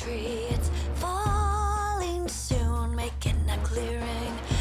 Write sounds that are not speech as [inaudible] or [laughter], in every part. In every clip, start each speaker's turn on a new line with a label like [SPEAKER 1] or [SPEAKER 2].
[SPEAKER 1] tree. It's falling soon, making a clearing.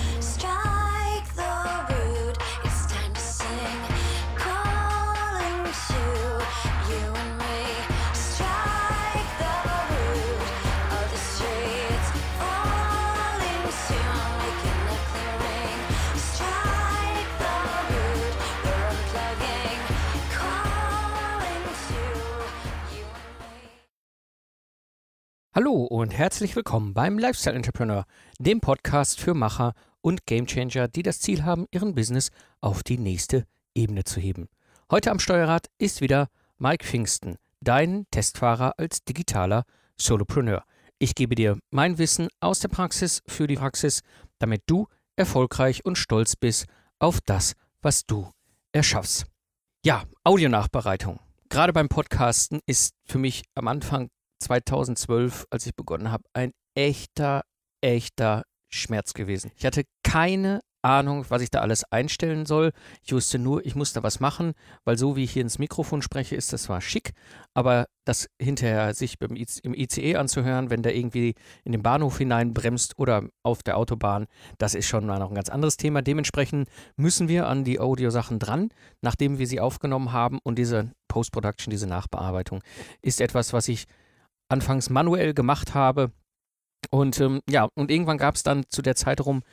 [SPEAKER 2] Hallo und herzlich willkommen beim Lifestyle Entrepreneur, dem Podcast für Macher und Gamechanger, die das Ziel haben, ihren Business auf die nächste Ebene zu heben. Heute am Steuerrad ist wieder Mike Pfingsten, dein Testfahrer als digitaler Solopreneur. Ich gebe dir mein Wissen aus der Praxis für die Praxis, damit du erfolgreich und stolz bist auf das, was du erschaffst. Ja, Audionachbereitung. Gerade beim Podcasten ist für mich am Anfang 2012, als ich begonnen habe, ein echter, echter Schmerz gewesen. Ich hatte keine Ahnung, was ich da alles einstellen soll. Ich wusste nur, ich muss da was machen, weil so wie ich hier ins Mikrofon spreche, ist das zwar schick, aber das hinterher sich im ICE anzuhören, wenn der irgendwie in den Bahnhof hineinbremst oder auf der Autobahn, das ist schon mal noch ein ganz anderes Thema. Dementsprechend müssen wir an die Audiosachen dran, nachdem wir sie aufgenommen haben und diese Post-Production, diese Nachbearbeitung ist etwas, was ich anfangs manuell gemacht habe. Und ähm, ja, und irgendwann gab es dann zu der Zeit rum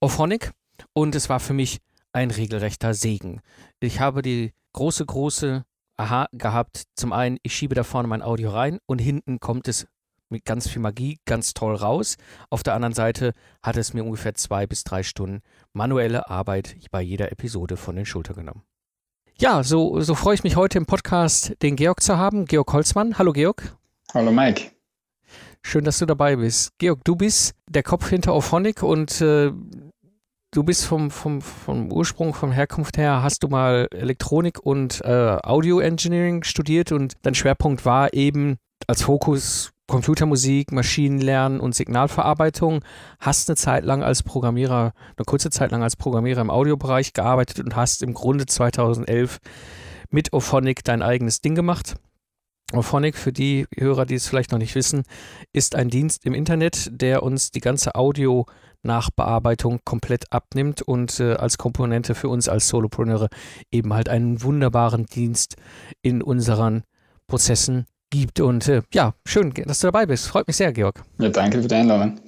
[SPEAKER 2] Ophonic und es war für mich ein regelrechter Segen. Ich habe die große, große Aha gehabt. Zum einen, ich schiebe da vorne mein Audio rein und hinten kommt es mit ganz viel Magie ganz toll raus. Auf der anderen Seite hat es mir ungefähr zwei bis drei Stunden manuelle Arbeit bei jeder Episode von den Schultern genommen. Ja, so, so freue ich mich heute im Podcast den Georg zu haben. Georg Holzmann. Hallo Georg.
[SPEAKER 3] Hallo Mike.
[SPEAKER 2] Schön, dass du dabei bist. Georg, du bist der Kopf hinter Auphonic und äh, du bist vom, vom, vom Ursprung, vom Herkunft her, hast du mal Elektronik und äh, Audio Engineering studiert und dein Schwerpunkt war eben als Fokus Computermusik, Maschinenlernen und Signalverarbeitung. Hast eine Zeit lang als Programmierer, eine kurze Zeit lang als Programmierer im Audiobereich gearbeitet und hast im Grunde 2011 mit Auphonic dein eigenes Ding gemacht. Auphonic, für die Hörer, die es vielleicht noch nicht wissen, ist ein Dienst im Internet, der uns die ganze Audio-Nachbearbeitung komplett abnimmt und äh, als Komponente für uns als Solopreneure eben halt einen wunderbaren Dienst in unseren Prozessen gibt. Und äh, ja, schön, dass du dabei bist. Freut mich sehr, Georg.
[SPEAKER 3] Ja, danke für die Einladung.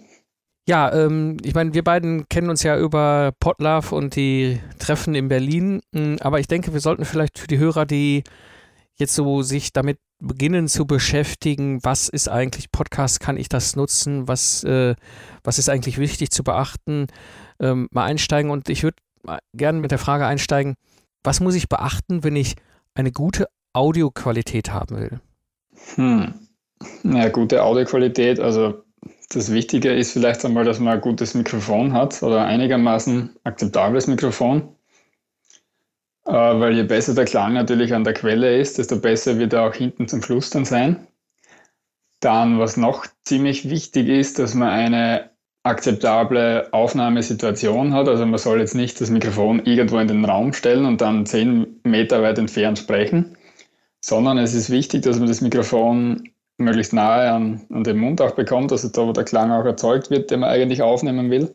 [SPEAKER 2] Ja, ähm, ich meine, wir beiden kennen uns ja über Podlove und die Treffen in Berlin, Mm, aber ich denke, wir sollten vielleicht für die Hörer, die jetzt so sich damit beginnen zu beschäftigen, was ist eigentlich Podcast, kann ich das nutzen, was, äh, was ist eigentlich wichtig zu beachten, ähm, mal einsteigen und ich würde gerne mit der Frage einsteigen, was muss ich beachten, wenn ich eine gute Audioqualität haben will?
[SPEAKER 3] Hm. Ja, gute Audioqualität. Also das Wichtige ist vielleicht einmal, dass man ein gutes Mikrofon hat oder einigermaßen akzeptables Mikrofon. Äh, weil je besser der Klang natürlich an der Quelle ist, desto besser wird er auch hinten zum Schluss dann sein. Dann, was noch ziemlich wichtig ist, dass man eine akzeptable Aufnahmesituation hat. Also man soll jetzt nicht das Mikrofon irgendwo in den Raum stellen und dann zehn Meter weit entfernt sprechen, sondern es ist wichtig, dass man das Mikrofon möglichst nahe an, an den Mund auch bekommt, also da, wo der Klang auch erzeugt wird, den man eigentlich aufnehmen will.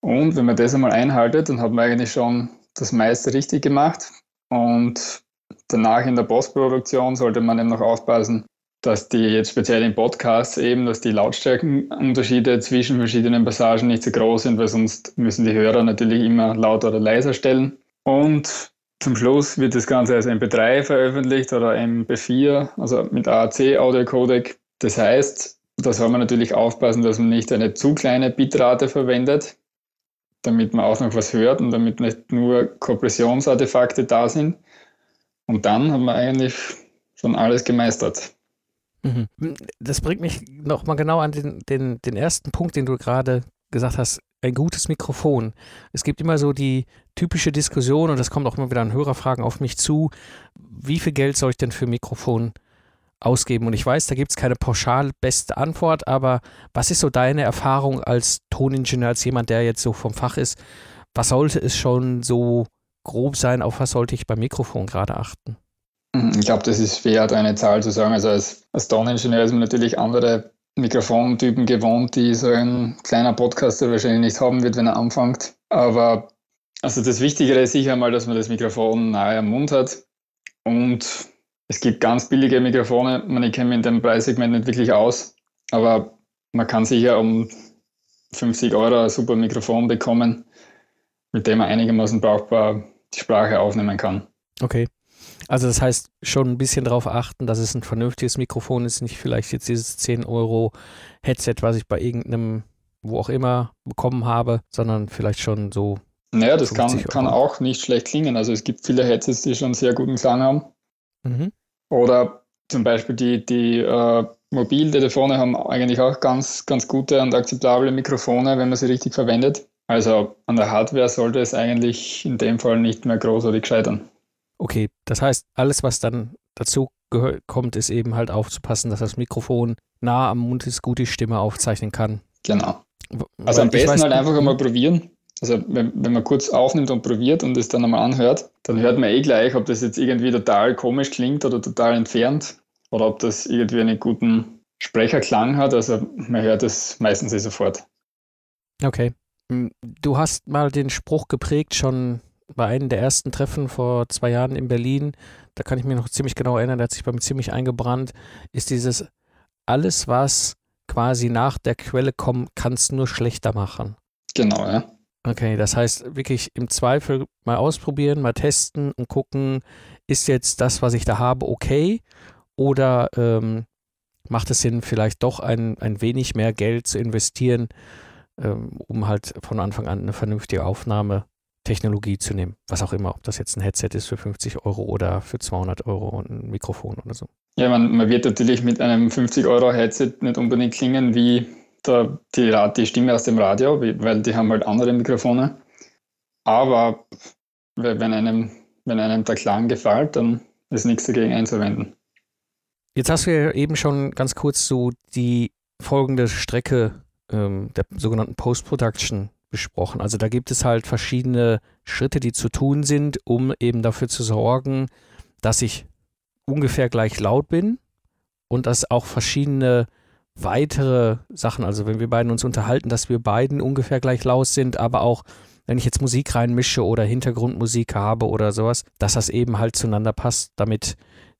[SPEAKER 3] Und wenn man das einmal einhaltet, dann hat man eigentlich schon das meiste richtig gemacht. Und danach in der Postproduktion sollte man eben noch aufpassen, dass die jetzt speziell in Podcasts eben, dass die Lautstärkenunterschiede zwischen verschiedenen Passagen nicht so groß sind, weil sonst müssen die Hörer natürlich immer lauter oder leiser stellen. Und zum Schluss wird das Ganze als MP3 veröffentlicht oder MP4, also mit AAC-Audio-Codec. Das heißt, da soll man natürlich aufpassen, dass man nicht eine zu kleine Bitrate verwendet, damit man auch noch was hört und damit nicht nur Kompressionsartefakte da sind. Und dann haben wir eigentlich schon alles gemeistert.
[SPEAKER 2] Mhm. Das bringt mich nochmal genau an den, den, den ersten Punkt, den du gerade gesagt hast, ein gutes Mikrofon. Es gibt immer so die typische Diskussion und das kommt auch immer wieder an Hörerfragen auf mich zu. Wie viel Geld soll ich denn für ein Mikrofon ausgeben? Und ich weiß, da gibt es keine pauschal beste Antwort, aber was ist so deine Erfahrung als Toningenieur, als jemand, der jetzt so vom Fach ist? Was sollte es schon so grob sein? Auf was sollte ich beim Mikrofon gerade achten?
[SPEAKER 3] Mhm, ich glaube, das ist schwer, eine Zahl zu sagen. Also als, als Toningenieur ist man natürlich andere Mikrofontypen gewohnt, die so ein kleiner Podcaster wahrscheinlich nicht haben wird, wenn er anfängt. Aber also das Wichtigere ist sicher mal, dass man das Mikrofon nahe am Mund hat. Und es gibt ganz billige Mikrofone. Man, ich kenne mich in dem Preissegment nicht wirklich aus. Aber man kann sicher um 50 Euro ein super Mikrofon bekommen, mit dem man einigermaßen brauchbar die Sprache aufnehmen kann.
[SPEAKER 2] Okay. Also das heißt schon ein bisschen darauf achten, dass es ein vernünftiges Mikrofon ist, nicht vielleicht jetzt dieses 10 Euro Headset, was ich bei irgendeinem, wo auch immer, bekommen habe, sondern vielleicht schon so.
[SPEAKER 3] Naja, das kann, kann auch nicht schlecht klingen. Also es gibt viele Headsets, die schon sehr guten Klang haben. Mhm. Oder zum Beispiel die, die äh, Mobiltelefone haben eigentlich auch ganz, ganz gute und akzeptable Mikrofone, wenn man sie richtig verwendet. Also an der Hardware sollte es eigentlich in dem Fall nicht mehr großartig scheitern.
[SPEAKER 2] Okay, das heißt, alles, was dann dazu kommt, ist eben halt aufzupassen, dass das Mikrofon nah am Mund ist, gut die Stimme aufzeichnen kann.
[SPEAKER 3] Genau. Also Weil am besten weiß, halt einfach einmal probieren. Also wenn, wenn man kurz aufnimmt und probiert und es dann einmal anhört, dann hört man eh gleich, ob das jetzt irgendwie total komisch klingt oder total entfernt oder ob das irgendwie einen guten Sprecherklang hat. Also man hört es meistens eh sofort.
[SPEAKER 2] Okay. Hm, du hast mal den Spruch geprägt, schon bei einem der ersten Treffen vor zwei Jahren in Berlin, da kann ich mich noch ziemlich genau erinnern, der hat sich bei mir ziemlich eingebrannt, ist dieses alles, was quasi nach der Quelle kommt, kann es nur schlechter machen.
[SPEAKER 3] Genau, ja.
[SPEAKER 2] Okay, das heißt wirklich im Zweifel mal ausprobieren, mal testen und gucken, ist jetzt das, was ich da habe, okay? Oder ähm, macht es Sinn, vielleicht doch ein, ein wenig mehr Geld zu investieren, ähm, um halt von Anfang an eine vernünftige Aufnahme Technologie zu nehmen. Was auch immer, ob das jetzt ein Headset ist für 50 Euro oder für 200 Euro und ein Mikrofon oder so.
[SPEAKER 3] Ja, man, man wird natürlich mit einem 50 Euro Headset nicht unbedingt klingen wie der, die, die Stimme aus dem Radio, weil die haben halt andere Mikrofone. Aber wenn einem, wenn einem der Klang gefällt, dann ist nichts dagegen einzuwenden.
[SPEAKER 2] Jetzt hast du ja eben schon ganz kurz so die folgende Strecke ähm, der sogenannten Post-Production besprochen. Also da gibt es halt verschiedene Schritte, die zu tun sind, um eben dafür zu sorgen, dass ich ungefähr gleich laut bin und dass auch verschiedene weitere Sachen, also wenn wir beiden uns unterhalten, dass wir beiden ungefähr gleich laut sind, aber auch wenn ich jetzt Musik reinmische oder Hintergrundmusik habe oder sowas, dass das eben halt zueinander passt, damit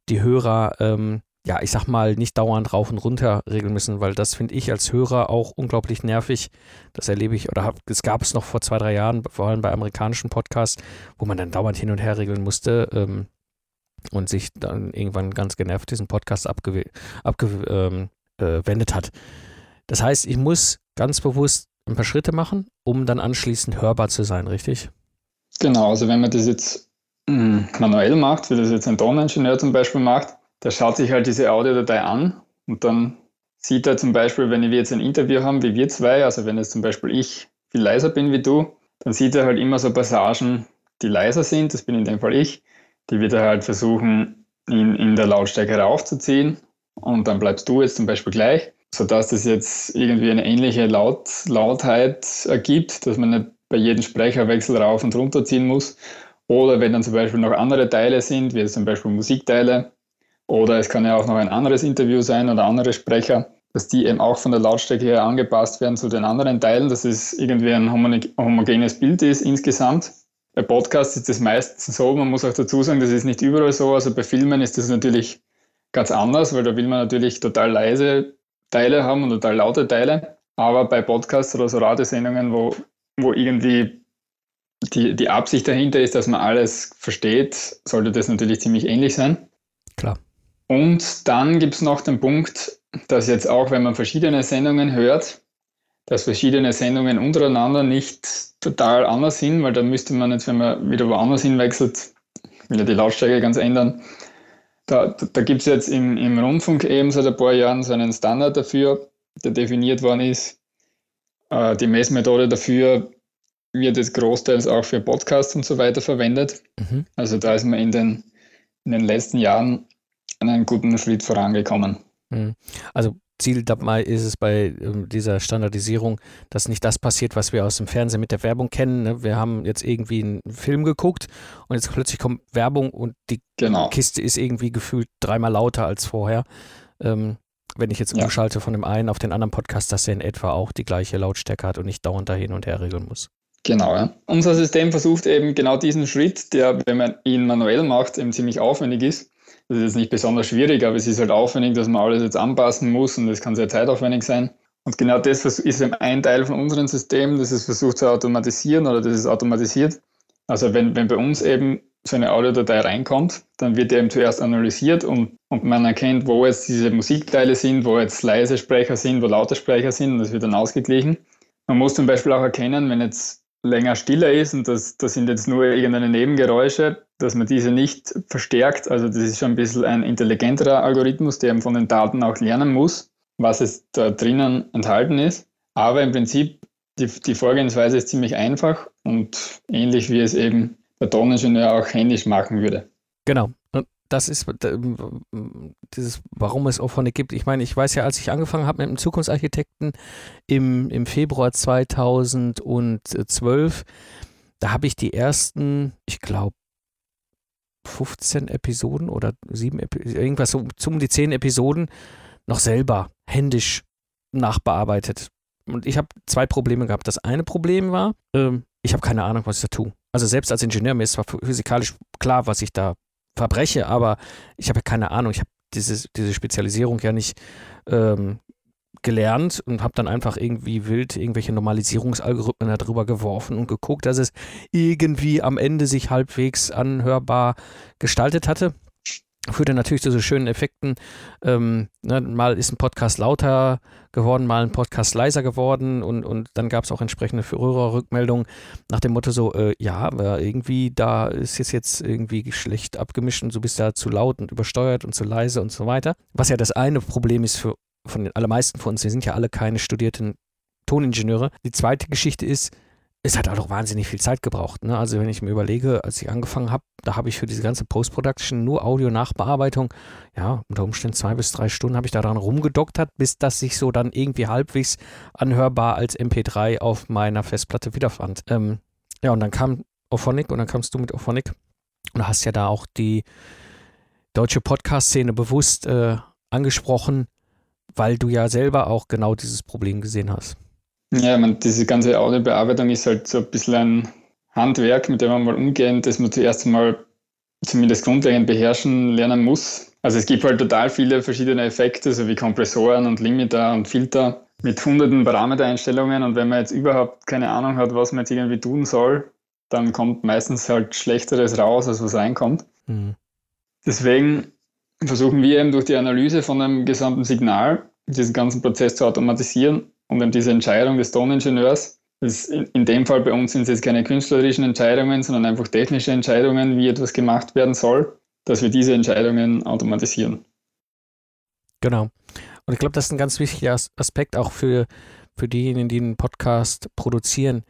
[SPEAKER 2] die Hörer ähm, ja, ich sag mal, nicht dauernd rauf und runter regeln müssen, weil das finde ich als Hörer auch unglaublich nervig. Das erlebe ich, oder es gab es noch vor zwei, drei Jahren, vor allem bei amerikanischen Podcasts, wo man dann dauernd hin und her regeln musste ähm, und sich dann irgendwann ganz genervt diesen Podcast abgewendet abge, ähm, äh, hat. Das heißt, ich muss ganz bewusst ein paar Schritte machen, um dann anschließend hörbar zu sein, richtig?
[SPEAKER 3] Genau, also wenn man das jetzt hm, manuell macht, wie das jetzt ein Toningenieur zum Beispiel macht, der schaut sich halt diese Audiodatei an und dann sieht er zum Beispiel, wenn wir jetzt ein Interview haben, wie wir zwei, also wenn jetzt zum Beispiel ich viel leiser bin wie du, dann sieht er halt immer so Passagen, die leiser sind, das bin in dem Fall ich, die wird er halt versuchen, in, in der Lautstärke raufzuziehen und dann bleibst du jetzt zum Beispiel gleich, sodass das jetzt irgendwie eine ähnliche Laut, Lautheit ergibt, dass man nicht bei jedem Sprecherwechsel rauf und runter ziehen muss. Oder wenn dann zum Beispiel noch andere Teile sind, wie zum Beispiel Musikteile, oder es kann ja auch noch ein anderes Interview sein oder andere Sprecher, dass die eben auch von der Lautstärke her angepasst werden zu den anderen Teilen, dass es irgendwie ein homogenes Bild ist insgesamt. Bei Podcasts ist das meistens so, man muss auch dazu sagen, das ist nicht überall so. Also bei Filmen ist das natürlich ganz anders, weil da will man natürlich total leise Teile haben und total laute Teile. Aber bei Podcasts oder so Radiosendungen, wo, wo irgendwie die, die Absicht dahinter ist, dass man alles versteht, sollte das natürlich ziemlich ähnlich sein.
[SPEAKER 2] Klar.
[SPEAKER 3] Und dann gibt es noch den Punkt, dass jetzt auch, wenn man verschiedene Sendungen hört, dass verschiedene Sendungen untereinander nicht total anders sind, weil da müsste man jetzt, wenn man wieder woanders hinwechselt, wieder die Lautstärke ganz ändern. Da, da gibt es jetzt im, im Rundfunk eben seit ein paar Jahren so einen Standard dafür, der definiert worden ist. Äh, die Messmethode dafür wird jetzt großteils auch für Podcasts und so weiter verwendet. Mhm. Also da ist man in den, in den letzten Jahren einen guten Schritt vorangekommen.
[SPEAKER 2] Mhm. Also Ziel dabei ist es bei ähm, dieser Standardisierung, dass nicht das passiert, was wir aus dem Fernsehen mit der Werbung kennen. Ne? Wir haben jetzt irgendwie einen Film geguckt und jetzt plötzlich kommt Werbung und die genau. Kiste ist irgendwie gefühlt dreimal lauter als vorher. Ähm, wenn ich jetzt ja. umschalte von dem einen auf den anderen Podcast, dass er in etwa auch die gleiche Lautstärke hat und nicht dauernd da hin und her regeln muss.
[SPEAKER 3] Genau, ja. Unser System versucht eben genau diesen Schritt, der, wenn man ihn manuell macht, eben ziemlich aufwendig ist, das ist jetzt nicht besonders schwierig, aber es ist halt aufwendig, dass man alles jetzt anpassen muss und das kann sehr zeitaufwendig sein. Und genau das ist eben ein Teil von unserem System, das es versucht zu automatisieren oder das ist automatisiert. Also wenn, wenn bei uns eben so eine Audiodatei reinkommt, dann wird die eben zuerst analysiert und, und man erkennt, wo jetzt diese Musikteile sind, wo jetzt leise Sprecher sind, wo laute Sprecher sind und das wird dann ausgeglichen. Man muss zum Beispiel auch erkennen, wenn jetzt länger stiller ist und das, das sind jetzt nur irgendeine Nebengeräusche, dass man diese nicht verstärkt. Also das ist schon ein bisschen ein intelligenterer Algorithmus, der eben von den Daten auch lernen muss, was es da drinnen enthalten ist. Aber im Prinzip, die, die Vorgehensweise ist ziemlich einfach und ähnlich wie es eben der Toningenieur auch händisch machen würde.
[SPEAKER 2] Genau das ist dieses, warum es Ophonic gibt. Ich meine, ich weiß ja, als ich angefangen habe mit dem Zukunftsarchitekten im, im Februar 2012, da habe ich die ersten, ich glaube, 15 Episoden oder sieben, irgendwas so um die 10 Episoden noch selber händisch nachbearbeitet. Und ich habe zwei Probleme gehabt. Das eine Problem war, ähm, ich habe keine Ahnung, was ich da tue. Also selbst als Ingenieur, mir ist zwar physikalisch klar, was ich da verbreche, aber ich habe ja keine Ahnung, ich habe diese, diese Spezialisierung ja nicht ähm, gelernt und habe dann einfach irgendwie wild irgendwelche Normalisierungsalgorithmen darüber geworfen und geguckt, dass es irgendwie am Ende sich halbwegs anhörbar gestaltet hatte führte natürlich zu so schönen Effekten. Ähm, ne, mal ist ein Podcast lauter geworden, mal ein Podcast leiser geworden und, und dann gab es auch entsprechende Rückmeldungen nach dem Motto so, äh, ja, irgendwie da ist es jetzt irgendwie schlecht abgemischt und du bist da zu laut und übersteuert und zu leise und so weiter. Was ja das eine Problem ist für von den allermeisten von uns, wir sind ja alle keine studierten Toningenieure. Die zweite Geschichte ist, es hat auch wahnsinnig viel Zeit gebraucht. Ne? Also wenn ich mir überlege, als ich angefangen habe, da habe ich für diese ganze Post-Production nur Audio-Nachbearbeitung, ja, unter Umständen zwei bis drei Stunden habe ich daran rumgedoktert, bis das sich so dann irgendwie halbwegs anhörbar als MP3 auf meiner Festplatte wiederfand. Ähm, ja, und dann kam Ophonic und dann kamst du mit Ophonic und hast ja da auch die deutsche Podcast-Szene bewusst äh, angesprochen, weil du ja selber auch genau dieses Problem gesehen hast.
[SPEAKER 3] Ja, ich meine, diese ganze Audiobearbeitung ist halt so ein bisschen ein Handwerk, mit dem man mal umgehen, das man zuerst mal zumindest grundlegend beherrschen lernen muss. Also es gibt halt total viele verschiedene Effekte, so wie Kompressoren und Limiter und Filter mit hunderten Parametereinstellungen und wenn man jetzt überhaupt keine Ahnung hat, was man jetzt irgendwie tun soll, dann kommt meistens halt Schlechteres raus, als was reinkommt. Mhm. Deswegen versuchen wir eben durch die Analyse von einem gesamten Signal diesen ganzen Prozess zu automatisieren und dann diese Entscheidung des Toningenieurs, in dem Fall bei uns sind es jetzt keine künstlerischen Entscheidungen, sondern einfach technische Entscheidungen, wie etwas gemacht werden soll, dass wir diese Entscheidungen automatisieren.
[SPEAKER 2] Genau. Und ich glaube, das ist ein ganz wichtiger Aspekt auch für, für diejenigen, die einen Podcast produzieren.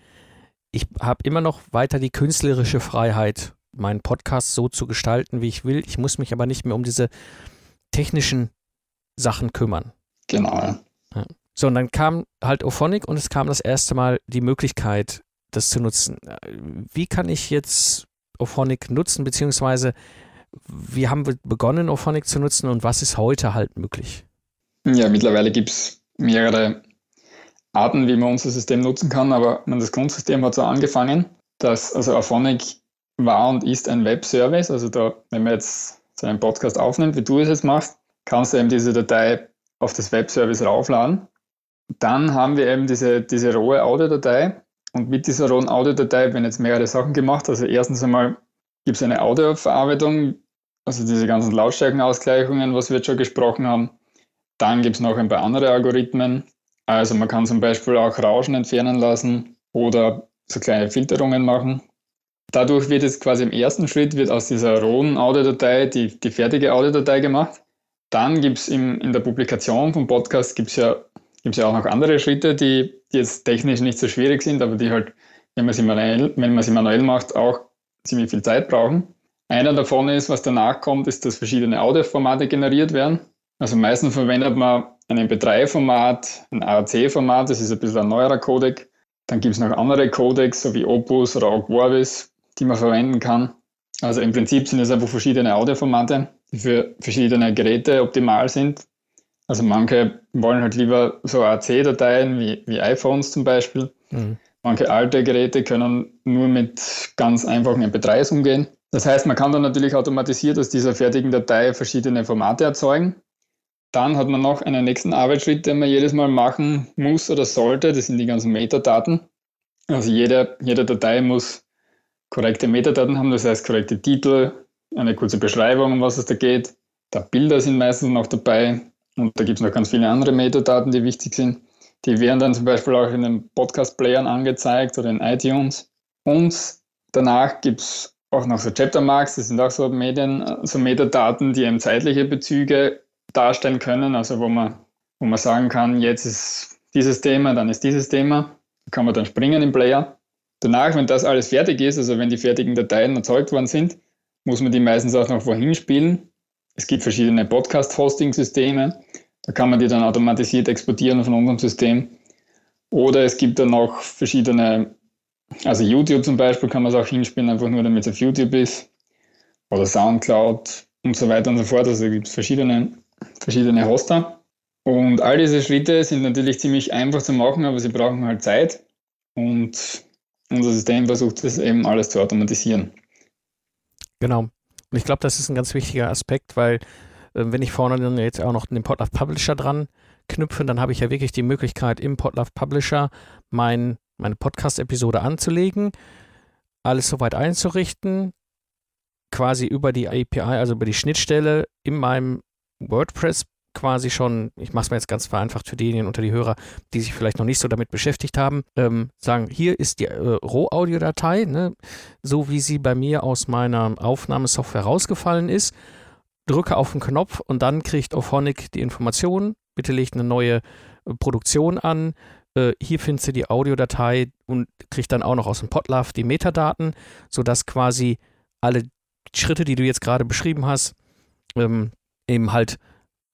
[SPEAKER 2] Ich habe immer noch weiter die künstlerische Freiheit, meinen Podcast so zu gestalten, wie ich will. Ich muss mich aber nicht mehr um diese technischen Sachen kümmern.
[SPEAKER 3] Genau.
[SPEAKER 2] Ja. So, und dann kam halt Ophonic und es kam das erste Mal die Möglichkeit, das zu nutzen. Wie kann ich jetzt Ophonic nutzen, beziehungsweise wie haben wir begonnen, Ophonic zu nutzen und was ist heute halt möglich?
[SPEAKER 3] Ja, mittlerweile gibt es mehrere Arten, wie man unser System nutzen kann, aber das Grundsystem hat so angefangen, dass also Ophonic war und ist ein Webservice. Also da, wenn man jetzt so einen Podcast aufnimmt, wie du es jetzt machst, kannst du eben diese Datei auf das Webservice raufladen dann haben wir eben diese, diese rohe Audiodatei und mit dieser rohen Audiodatei werden jetzt mehrere Sachen gemacht. Also erstens einmal gibt es eine Audioverarbeitung, also diese ganzen Lautstärkenausgleichungen, was wir jetzt schon gesprochen haben. Dann gibt es noch ein paar andere Algorithmen. Also man kann zum Beispiel auch Rauschen entfernen lassen oder so kleine Filterungen machen. Dadurch wird jetzt quasi im ersten Schritt wird aus dieser rohen Audiodatei die, die fertige Audiodatei gemacht. Dann gibt es in der Publikation vom Podcast gibt's ja gibt es ja auch noch andere Schritte, die, die jetzt technisch nicht so schwierig sind, aber die halt, wenn man sie manuell, wenn man sie manuell macht, auch ziemlich viel Zeit brauchen. Einer davon ist, was danach kommt, ist, dass verschiedene Audioformate generiert werden. Also meistens verwendet man ein MP3-Format, ein AAC-Format, das ist ein bisschen ein neuerer Codec. Dann gibt es noch andere Codecs, so wie Opus oder Ogwarvis, die man verwenden kann. Also im Prinzip sind es einfach verschiedene Audioformate, die für verschiedene Geräte optimal sind. Also manche wollen halt lieber so AAC-Dateien wie, wie iPhones zum Beispiel. Mhm. Manche alte Geräte können nur mit ganz einfachen MP3s umgehen. Das heißt, man kann dann natürlich automatisiert aus dieser fertigen Datei verschiedene Formate erzeugen. Dann hat man noch einen nächsten Arbeitsschritt, den man jedes Mal machen muss oder sollte. Das sind die ganzen Metadaten. Also jede, jede Datei muss korrekte Metadaten haben, das heißt korrekte Titel, eine kurze Beschreibung, um was es da geht. Da Bilder sind meistens noch dabei und da gibt es noch ganz viele andere Metadaten, die wichtig sind. Die werden dann zum Beispiel auch in den Podcast-Playern angezeigt oder in iTunes. Und danach gibt es auch noch so Chaptermarks, das sind auch so Medien, so Metadaten, die eben zeitliche Bezüge darstellen können, also wo man, wo man sagen kann, jetzt ist dieses Thema, dann ist dieses Thema. Da kann man dann springen im Player. Danach, wenn das alles fertig ist, also wenn die fertigen Dateien erzeugt worden sind, muss man die meistens auch noch wohin spielen. Es gibt verschiedene Podcast-Hosting-Systeme. Da kann man die dann automatisiert exportieren von unserem System. Oder es gibt dann noch verschiedene, also YouTube zum Beispiel kann man es auch hinspielen, einfach nur damit es auf YouTube ist. Oder Soundcloud und so weiter und so fort. Also gibt es verschiedene, verschiedene Hoster. Und all diese Schritte sind natürlich ziemlich einfach zu machen, aber sie brauchen halt Zeit. Und unser System versucht es eben alles zu automatisieren.
[SPEAKER 2] Genau. Und ich glaube, das ist ein ganz wichtiger Aspekt, weil äh, wenn ich vorne dann jetzt auch noch den Podlove Publisher dran knüpfe, dann habe ich ja wirklich die Möglichkeit, im Podlove Publisher mein, meine Podcast-Episode anzulegen, alles soweit einzurichten, quasi über die API, also über die Schnittstelle in meinem WordPress quasi schon, ich mache es mir jetzt ganz vereinfacht für diejenigen unter die Hörer, die sich vielleicht noch nicht so damit beschäftigt haben, ähm, sagen, hier ist die äh, Rohaudiodatei, ne, so wie sie bei mir aus meiner Aufnahmesoftware rausgefallen ist, drücke auf den Knopf und dann kriegt Auphonic die Information, bitte legt eine neue äh, Produktion an, äh, hier findest du die Audiodatei und kriegt dann auch noch aus dem Podlove die Metadaten, sodass quasi alle Schritte, die du jetzt gerade beschrieben hast, ähm, eben halt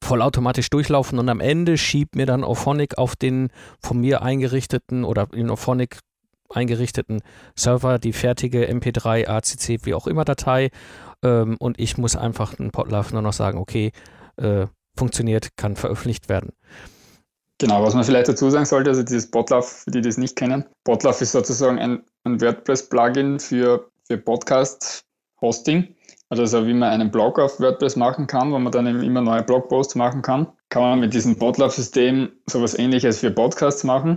[SPEAKER 2] vollautomatisch durchlaufen und am Ende schiebt mir dann Auphonic auf den von mir eingerichteten oder in Auphonic eingerichteten Server die fertige MP3, ACC, wie auch immer Datei ähm, und ich muss einfach ein Podlove nur noch sagen, okay, äh, funktioniert, kann veröffentlicht werden.
[SPEAKER 3] Genau, was man vielleicht dazu sagen sollte, also dieses Podlove, für die, das nicht kennen, Podlove ist sozusagen ein, ein WordPress-Plugin für, für Podcast-Hosting. Also wie man einen Blog auf WordPress machen kann, wo man dann immer neue Blogposts machen kann, kann man mit diesem Podlove-System sowas ähnliches für Podcasts machen.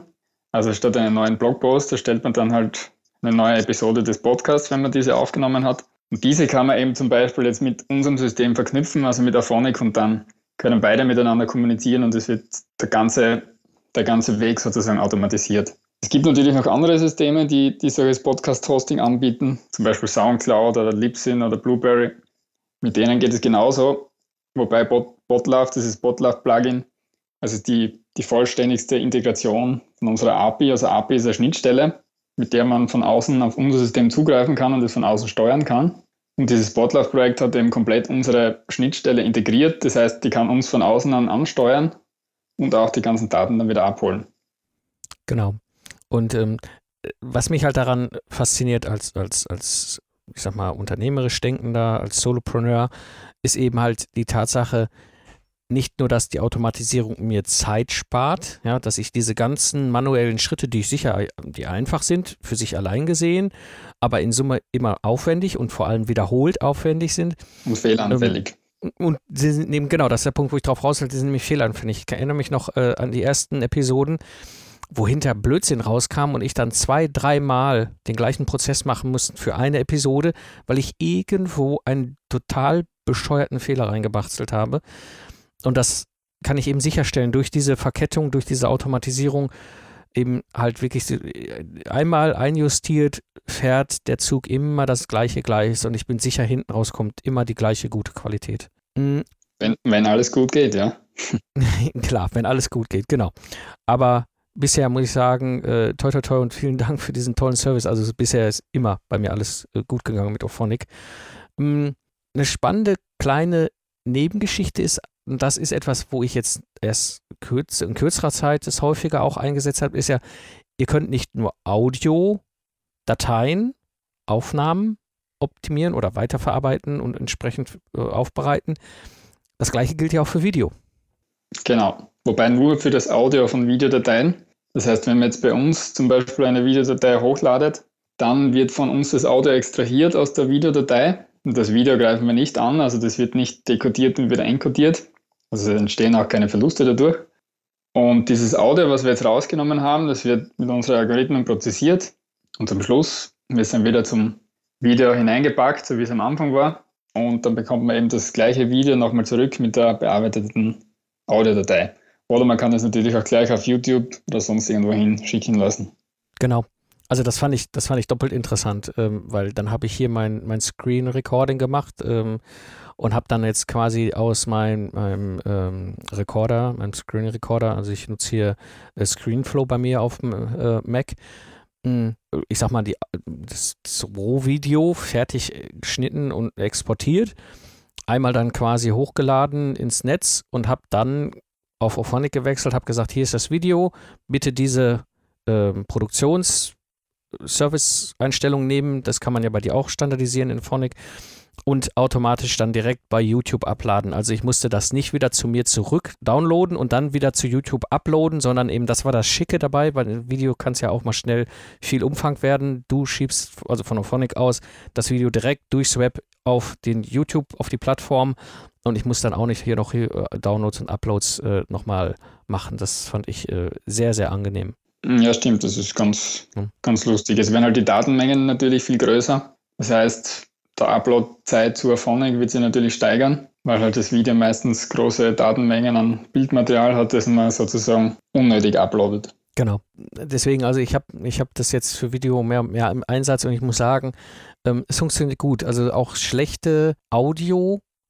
[SPEAKER 3] Also statt einen neuen Blogpost erstellt man dann halt eine neue Episode des Podcasts, wenn man diese aufgenommen hat. Und diese kann man eben zum Beispiel jetzt mit unserem System verknüpfen, also mit Aphonic und dann können beide miteinander kommunizieren und es wird der ganze, der ganze Weg sozusagen automatisiert. Es gibt natürlich noch andere Systeme, die, die solches Podcast-Hosting anbieten, zum Beispiel Soundcloud oder Libsyn oder Blueberry. Mit denen geht es genauso, wobei Bot, Botlove, dieses Botlove-Plugin, also die, die vollständigste Integration von unserer API, also API ist eine Schnittstelle, mit der man von außen auf unser System zugreifen kann und es von außen steuern kann. Und dieses Botlove-Projekt hat eben komplett unsere Schnittstelle integriert, das heißt, die kann uns von außen an ansteuern und auch die ganzen Daten dann wieder abholen.
[SPEAKER 2] Genau. Und ähm, was mich halt daran fasziniert als, als, als, ich sag mal, unternehmerisch Denkender, als Solopreneur, ist eben halt die Tatsache, nicht nur, dass die Automatisierung mir Zeit spart, ja, dass ich diese ganzen manuellen Schritte, die sicher, die einfach sind, für sich allein gesehen, aber in Summe immer aufwendig und vor allem wiederholt aufwendig sind.
[SPEAKER 3] Und fehlanfällig.
[SPEAKER 2] Ähm, und sie sind eben, genau, das ist der Punkt, wo ich drauf raus will, die sind nämlich fehlanfällig. Ich erinnere mich noch äh, an die ersten Episoden, wo hinter Blödsinn rauskam und ich dann zwei, dreimal den gleichen Prozess machen musste für eine Episode, weil ich irgendwo einen total bescheuerten Fehler reingebastelt habe. Und das kann ich eben sicherstellen durch diese Verkettung, durch diese Automatisierung eben halt wirklich einmal einjustiert, fährt der Zug immer das gleiche Gleis und ich bin sicher, hinten raus kommt immer die gleiche gute Qualität.
[SPEAKER 3] Mhm. Wenn, wenn alles gut geht, ja. [laughs]
[SPEAKER 2] Klar, wenn alles gut geht, genau. Aber bisher muss ich sagen, äh, toi toi toi und vielen Dank für diesen tollen Service. Also bisher ist immer bei mir alles äh, gut gegangen mit Ophonic. Ähm, eine spannende kleine Nebengeschichte ist und das ist etwas, wo ich jetzt erst kürz, in kürzerer Zeit das häufiger auch eingesetzt habe, ist ja, ihr könnt nicht nur Audio, Dateien, Aufnahmen optimieren oder weiterverarbeiten und entsprechend äh, aufbereiten. Das gleiche gilt ja auch für Video.
[SPEAKER 3] Genau. Wobei nur für das Audio von Videodateien. Das heißt, wenn man jetzt bei uns zum Beispiel eine Videodatei hochladet, dann wird von uns das Audio extrahiert aus der Videodatei. Und das Video greifen wir nicht an, also das wird nicht dekodiert und wieder enkodiert. Also entstehen auch keine Verluste dadurch. Und dieses Audio, was wir jetzt rausgenommen haben, das wird mit unseren Algorithmen prozessiert. Und zum Schluss wird es dann wieder zum Video hineingepackt, so wie es am Anfang war. Und dann bekommt man eben das gleiche Video nochmal zurück mit der bearbeiteten Audiodatei. Oder man kann es natürlich auch gleich auf YouTube oder sonst irgendwo hinschicken lassen.
[SPEAKER 2] Genau. Also das fand ich, das fand ich doppelt interessant, ähm, weil dann habe ich hier mein, mein Screen Recording gemacht ähm, und habe dann jetzt quasi aus mein, meinem ähm, Recorder, meinem Screen Recorder, also ich nutze hier äh, ScreenFlow bei mir auf dem äh, Mac, hm, ich sag mal, die, das, das Rohvideo fertig geschnitten und exportiert, einmal dann quasi hochgeladen ins Netz und habe dann auf Ophonic gewechselt, habe gesagt, hier ist das Video, bitte diese ähm, Produktions-Service-Einstellung nehmen, das kann man ja bei dir auch standardisieren in Phonic und automatisch dann direkt bei YouTube abladen. Also ich musste das nicht wieder zu mir zurück downloaden und dann wieder zu YouTube uploaden, sondern eben das war das Schicke dabei, weil ein Video kann es ja auch mal schnell viel Umfang werden. Du schiebst also von Ophonic aus das Video direkt durchs Web auf den YouTube, auf die Plattform und ich muss dann auch nicht hier noch hier äh, Downloads und Uploads äh, nochmal machen. Das fand ich äh, sehr, sehr angenehm.
[SPEAKER 3] Ja, stimmt, das ist ganz, hm. ganz lustig. Es werden halt die Datenmengen natürlich viel größer. Das heißt, der Upload-Zeit zu Aphonic wird sich natürlich steigern, weil halt das Video meistens große Datenmengen an Bildmaterial hat, das man sozusagen unnötig uploadet.
[SPEAKER 2] Genau. Deswegen, also ich habe ich hab das jetzt für Video mehr, mehr im Einsatz und ich muss sagen, ähm, es funktioniert gut. Also auch schlechte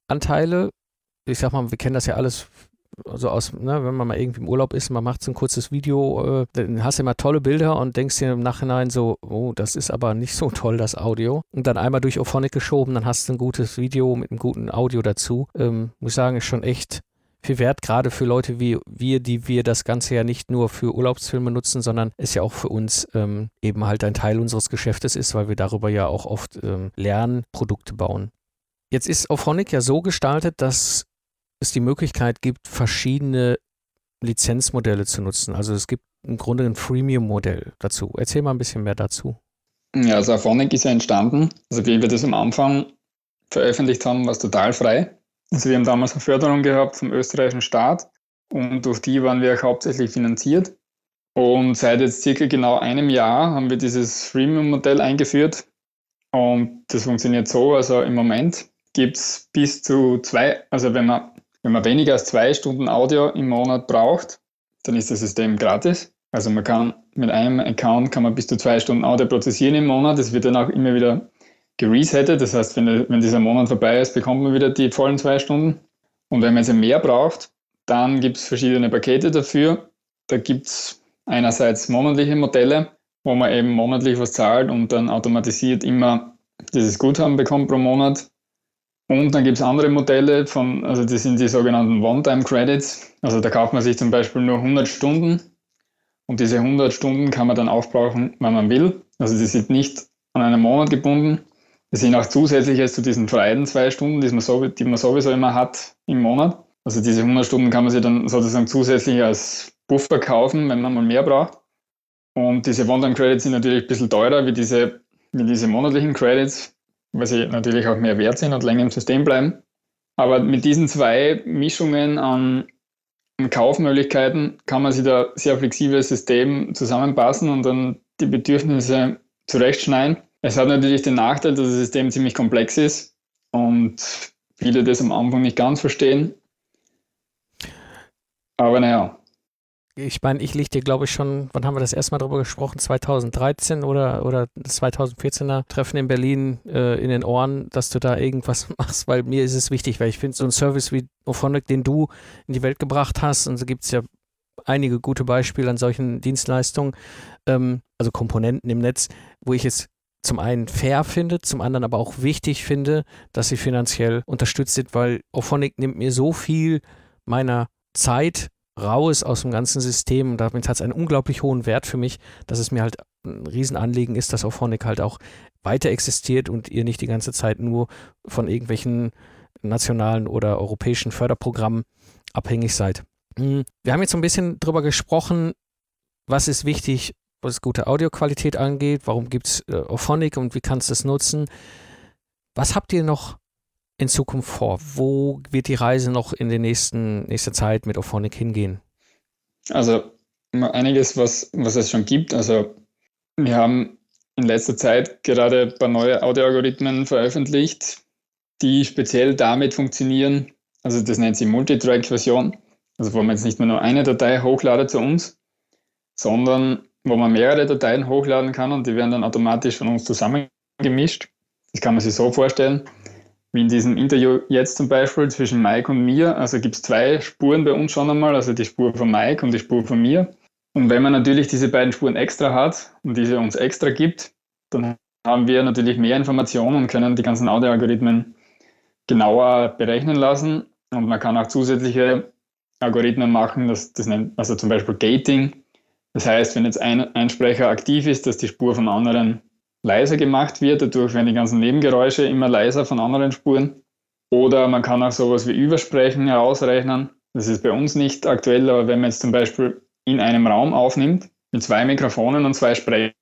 [SPEAKER 2] Audioanteile, ich sag mal, wir kennen das ja alles also aus, ne, wenn man mal irgendwie im Urlaub ist, man macht so ein kurzes Video, äh, dann hast du immer tolle Bilder und denkst dir im Nachhinein so, oh, das ist aber nicht so toll, das Audio. Und dann einmal durch Ophonic geschoben, dann hast du ein gutes Video mit einem guten Audio dazu. Ähm, muss sagen, ist schon echt viel wert, gerade für Leute wie wir, die wir das Ganze ja nicht nur für Urlaubsfilme nutzen, sondern es ja auch für uns ähm, eben halt ein Teil unseres Geschäftes ist, weil wir darüber ja auch oft ähm, Lernprodukte bauen. Jetzt ist Ophonic ja so gestaltet, dass es die Möglichkeit gibt, verschiedene Lizenzmodelle zu nutzen. Also es gibt im Grunde ein Freemium-Modell dazu. Erzähl mal ein bisschen mehr dazu.
[SPEAKER 3] Ja, also Aphonic ist ja entstanden, also wie wir das am Anfang veröffentlicht haben, war es total frei. Also wir haben damals eine Förderung gehabt vom österreichischen Staat und durch die waren wir auch hauptsächlich finanziert. Und seit jetzt circa genau einem Jahr haben wir dieses Freemium-Modell eingeführt und das funktioniert so, also im Moment gibt es bis zu zwei, also wenn man wenn man weniger als zwei Stunden Audio im Monat braucht, dann ist das System gratis. Also man kann mit einem Account kann man bis zu zwei Stunden Audio prozessieren im Monat. Es wird dann auch immer wieder geresettet. Das heißt, wenn, wenn dieser Monat vorbei ist, bekommt man wieder die vollen zwei Stunden. Und wenn man jetzt mehr braucht, dann gibt es verschiedene Pakete dafür. Da gibt es einerseits monatliche Modelle, wo man eben monatlich was zahlt und dann automatisiert immer dieses Guthaben bekommt pro Monat. Und dann gibt es andere Modelle von, also das sind die sogenannten One-Time-Credits. Also da kauft man sich zum Beispiel nur 100 Stunden und diese 100 Stunden kann man dann aufbrauchen, wann man will. Also die sind nicht an einen Monat gebunden. Das sind auch zusätzliche zu diesen freien zwei Stunden, die man, so, die man sowieso immer hat im Monat. Also diese 100 Stunden kann man sich dann sozusagen zusätzlich als Buffer kaufen, wenn man mal mehr braucht. Und diese One-Time-Credits sind natürlich ein bisschen teurer wie diese, wie diese monatlichen Credits weil sie natürlich auch mehr wert sind und länger im System bleiben. Aber mit diesen zwei Mischungen an Kaufmöglichkeiten kann man sich da sehr flexibles System zusammenpassen und dann die Bedürfnisse zurechtschneiden. Es hat natürlich den Nachteil, dass das System ziemlich komplex ist und viele das am Anfang nicht ganz verstehen. Aber naja,
[SPEAKER 2] ich meine, ich liege dir, glaube ich, schon, wann haben wir das erstmal drüber gesprochen? 2013 oder, oder das 2014er Treffen in Berlin äh, in den Ohren, dass du da irgendwas [laughs] machst, weil mir ist es wichtig, weil ich finde, so ein Service wie Ophonic, den du in die Welt gebracht hast, und so gibt es ja einige gute Beispiele an solchen Dienstleistungen, ähm, also Komponenten im Netz, wo ich es zum einen fair finde, zum anderen aber auch wichtig finde, dass sie finanziell unterstützt sind, weil Ophonic nimmt mir so viel meiner Zeit raus aus dem ganzen System und damit hat es einen unglaublich hohen Wert für mich, dass es mir halt ein Riesenanliegen ist, dass Auphonic halt auch weiter existiert und ihr nicht die ganze Zeit nur von irgendwelchen nationalen oder europäischen Förderprogrammen abhängig seid. Hm, wir haben jetzt so ein bisschen drüber gesprochen, was ist wichtig, was gute Audioqualität angeht, warum gibt es äh, Auphonic und wie kannst du es nutzen. Was habt ihr noch in Zukunft vor? Wo wird die Reise noch in der nächsten nächster Zeit mit Auphonic hingehen?
[SPEAKER 3] Also einiges, was, was es schon gibt. Also wir haben in letzter Zeit gerade ein paar neue Audioalgorithmen veröffentlicht, die speziell damit funktionieren. Also das nennt sich Multitrack-Version. Also wo man jetzt nicht mehr nur eine Datei hochladet zu uns, sondern wo man mehrere Dateien hochladen kann und die werden dann automatisch von uns zusammengemischt. Das kann man sich so vorstellen, wie in diesem Interview jetzt zum Beispiel zwischen Mike und mir. Also gibt es zwei Spuren bei uns schon einmal, also die Spur von Mike und die Spur von mir. Und wenn man natürlich diese beiden Spuren extra hat und diese uns extra gibt, dann haben wir natürlich mehr Informationen und können die ganzen Audioalgorithmen genauer berechnen lassen. Und man kann auch zusätzliche Algorithmen machen, das, das nennt, also zum Beispiel Gating. Das heißt, wenn jetzt ein, ein Sprecher aktiv ist, dass die Spur vom anderen leiser gemacht wird. Dadurch werden die ganzen Nebengeräusche immer leiser von anderen Spuren. Oder man kann auch sowas wie Übersprechen herausrechnen. Das ist bei uns nicht aktuell, aber wenn man jetzt zum Beispiel in einem Raum aufnimmt, mit zwei Mikrofonen und zwei Sprechern,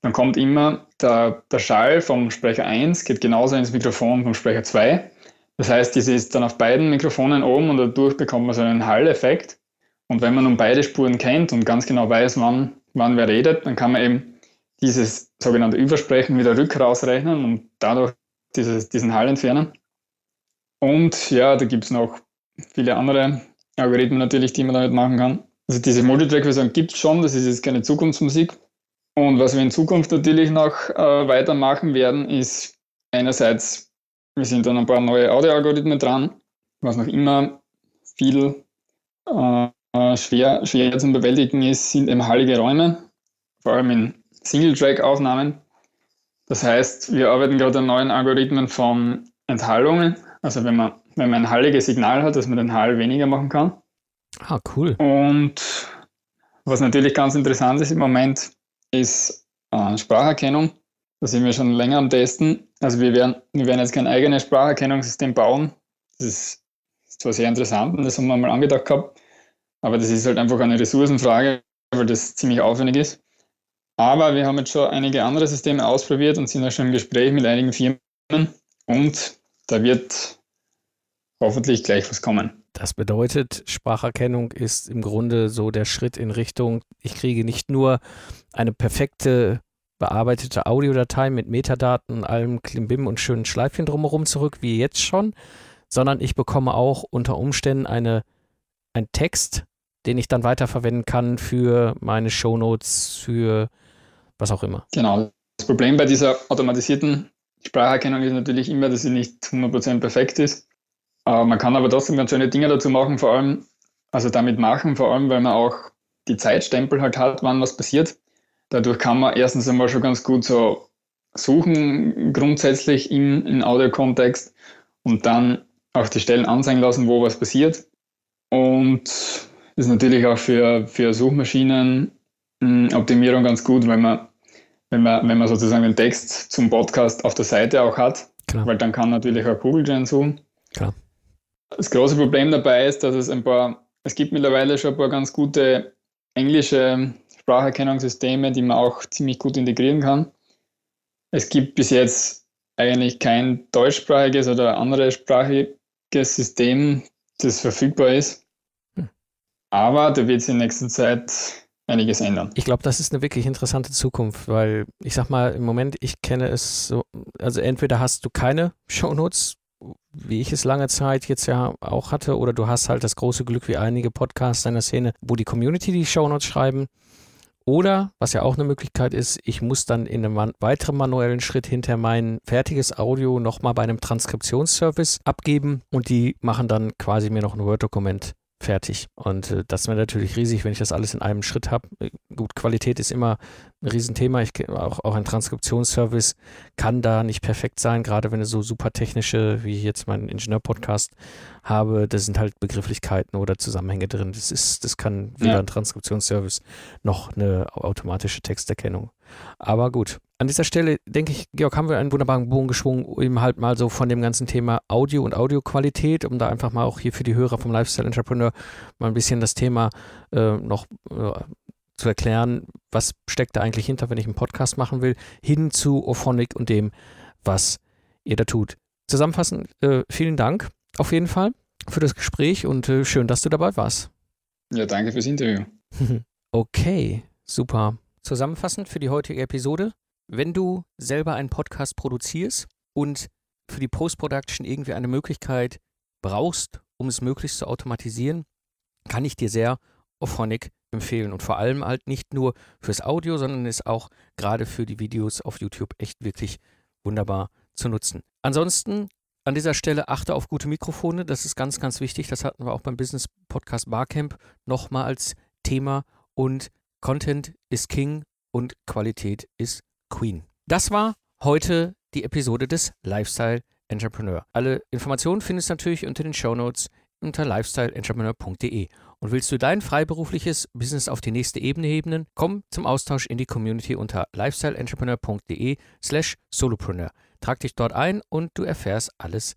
[SPEAKER 3] dann kommt immer der, der Schall vom Sprecher 1, geht genauso ins Mikrofon vom Sprecher 2. Das heißt, das ist dann auf beiden Mikrofonen oben und dadurch bekommt man so einen Hall-Effekt. Und wenn man nun beide Spuren kennt und ganz genau weiß, wann, wann wer redet, dann kann man eben dieses sogenannte Übersprechen wieder rückrausrechnen und dadurch dieses, diesen Hall entfernen. Und ja, da gibt es noch viele andere Algorithmen natürlich, die man damit machen kann. Also diese Multitrack-Version gibt es schon, das ist jetzt keine Zukunftsmusik. Und was wir in Zukunft natürlich noch äh, weitermachen werden, ist einerseits, wir sind dann ein paar neue Audio-Algorithmen dran, was noch immer viel äh, schwer, schwer zu bewältigen ist, sind eben hallige Räume, vor allem in Single-Track-Aufnahmen. Das heißt, wir arbeiten gerade an neuen Algorithmen von Enthallungen. Also wenn man, wenn man ein halliges Signal hat, dass man den Hall weniger machen kann.
[SPEAKER 2] Ah, cool.
[SPEAKER 3] Und was natürlich ganz interessant ist im Moment, ist äh, Spracherkennung. Da sind wir schon länger am Testen. Also wir werden, wir werden jetzt kein eigenes Spracherkennungssystem bauen. Das ist, ist zwar sehr interessant und das haben wir mal angedacht gehabt, aber das ist halt einfach eine Ressourcenfrage, weil das ziemlich aufwendig ist. Aber wir haben jetzt schon einige andere Systeme ausprobiert und sind auch schon im Gespräch mit einigen Firmen und da wird hoffentlich gleich was kommen.
[SPEAKER 2] Das bedeutet, Spracherkennung ist im Grunde so der Schritt in Richtung, ich kriege nicht nur eine perfekte bearbeitete Audiodatei mit Metadaten, allem Klimbim und schönen Schleifchen drumherum zurück, wie jetzt schon, sondern ich bekomme auch unter Umständen eine, einen Text, den ich dann weiterverwenden kann für meine Shownotes, für was auch immer.
[SPEAKER 3] Genau. Das Problem bei dieser automatisierten Spracherkennung ist natürlich immer, dass sie nicht 100% perfekt ist. Äh, man kann aber trotzdem ganz schöne Dinge dazu machen, vor allem, also damit machen, vor allem, weil man auch die Zeitstempel halt hat, wann was passiert. Dadurch kann man erstens einmal schon ganz gut so suchen, grundsätzlich im, im Audio-Kontext und dann auch die Stellen anzeigen lassen, wo was passiert. Und ist natürlich auch für, für Suchmaschinen Optimierung ganz gut, weil man wenn man, wenn man sozusagen den Text zum Podcast auf der Seite auch hat, Klar. weil dann kann natürlich auch Google Gen suchen. Klar. Das große Problem dabei ist, dass es ein paar, es gibt mittlerweile schon ein paar ganz gute englische Spracherkennungssysteme, die man auch ziemlich gut integrieren kann. Es gibt bis jetzt eigentlich kein deutschsprachiges oder anderes sprachiges System, das verfügbar ist. Hm. Aber da wird es in nächster Zeit einiges ändern.
[SPEAKER 2] Ich glaube, das ist eine wirklich interessante Zukunft, weil ich sag mal, im Moment, ich kenne es so, also entweder hast du keine Shownotes, wie ich es lange Zeit jetzt ja auch hatte, oder du hast halt das große Glück wie einige Podcasts in der Szene, wo die Community die Shownotes schreiben. Oder, was ja auch eine Möglichkeit ist, ich muss dann in einem weiteren manuellen Schritt hinter mein fertiges Audio nochmal bei einem Transkriptionsservice abgeben und die machen dann quasi mir noch ein Word-Dokument fertig. Und äh, das wäre natürlich riesig, wenn ich das alles in einem Schritt habe. Äh, gut, Qualität ist immer ein Riesenthema. Ich, auch, auch ein Transkriptionsservice kann da nicht perfekt sein, gerade wenn du so super technische, wie jetzt mein Ingenieur-Podcast habe, da sind halt Begrifflichkeiten oder Zusammenhänge drin. Das ist, das kann weder
[SPEAKER 3] Ja.
[SPEAKER 2] ein Transkriptionsservice noch eine automatische Texterkennung. Aber gut. An dieser Stelle, denke ich, Georg, haben wir einen wunderbaren Bogen geschwungen, eben halt mal so von dem ganzen Thema Audio und Audioqualität, um da einfach mal auch hier für die Hörer vom Lifestyle Entrepreneur mal ein bisschen das Thema äh, noch äh, zu erklären, was steckt da eigentlich hinter, wenn ich einen Podcast machen will, hin zu Ophonic und dem, was ihr da tut. Zusammenfassend, äh, vielen Dank auf jeden Fall für das Gespräch und äh, schön, dass du dabei warst.
[SPEAKER 3] Ja, danke fürs Interview. [laughs]
[SPEAKER 2] Okay, super. Zusammenfassend für die heutige Episode, wenn du selber einen Podcast produzierst und für die Post-Production irgendwie eine Möglichkeit brauchst, um es möglichst zu automatisieren, kann ich dir sehr Ophonic empfehlen und vor allem halt nicht nur fürs Audio, sondern ist auch gerade für die Videos auf YouTube echt wirklich wunderbar zu nutzen. Ansonsten an dieser Stelle achte auf gute Mikrofone, das ist ganz, ganz wichtig. Das hatten wir auch beim Business Podcast Barcamp nochmal als Thema und Content ist King und Qualität ist Queen. Das war heute die Episode des Lifestyle Entrepreneur. Alle Informationen findest du natürlich unter den Show Notes unter lifestyleentrepreneur.de. Und willst du dein freiberufliches Business auf die nächste Ebene heben? Komm zum Austausch in die Community unter lifestyleentrepreneur.de slash solopreneur. Trag dich dort ein und du erfährst alles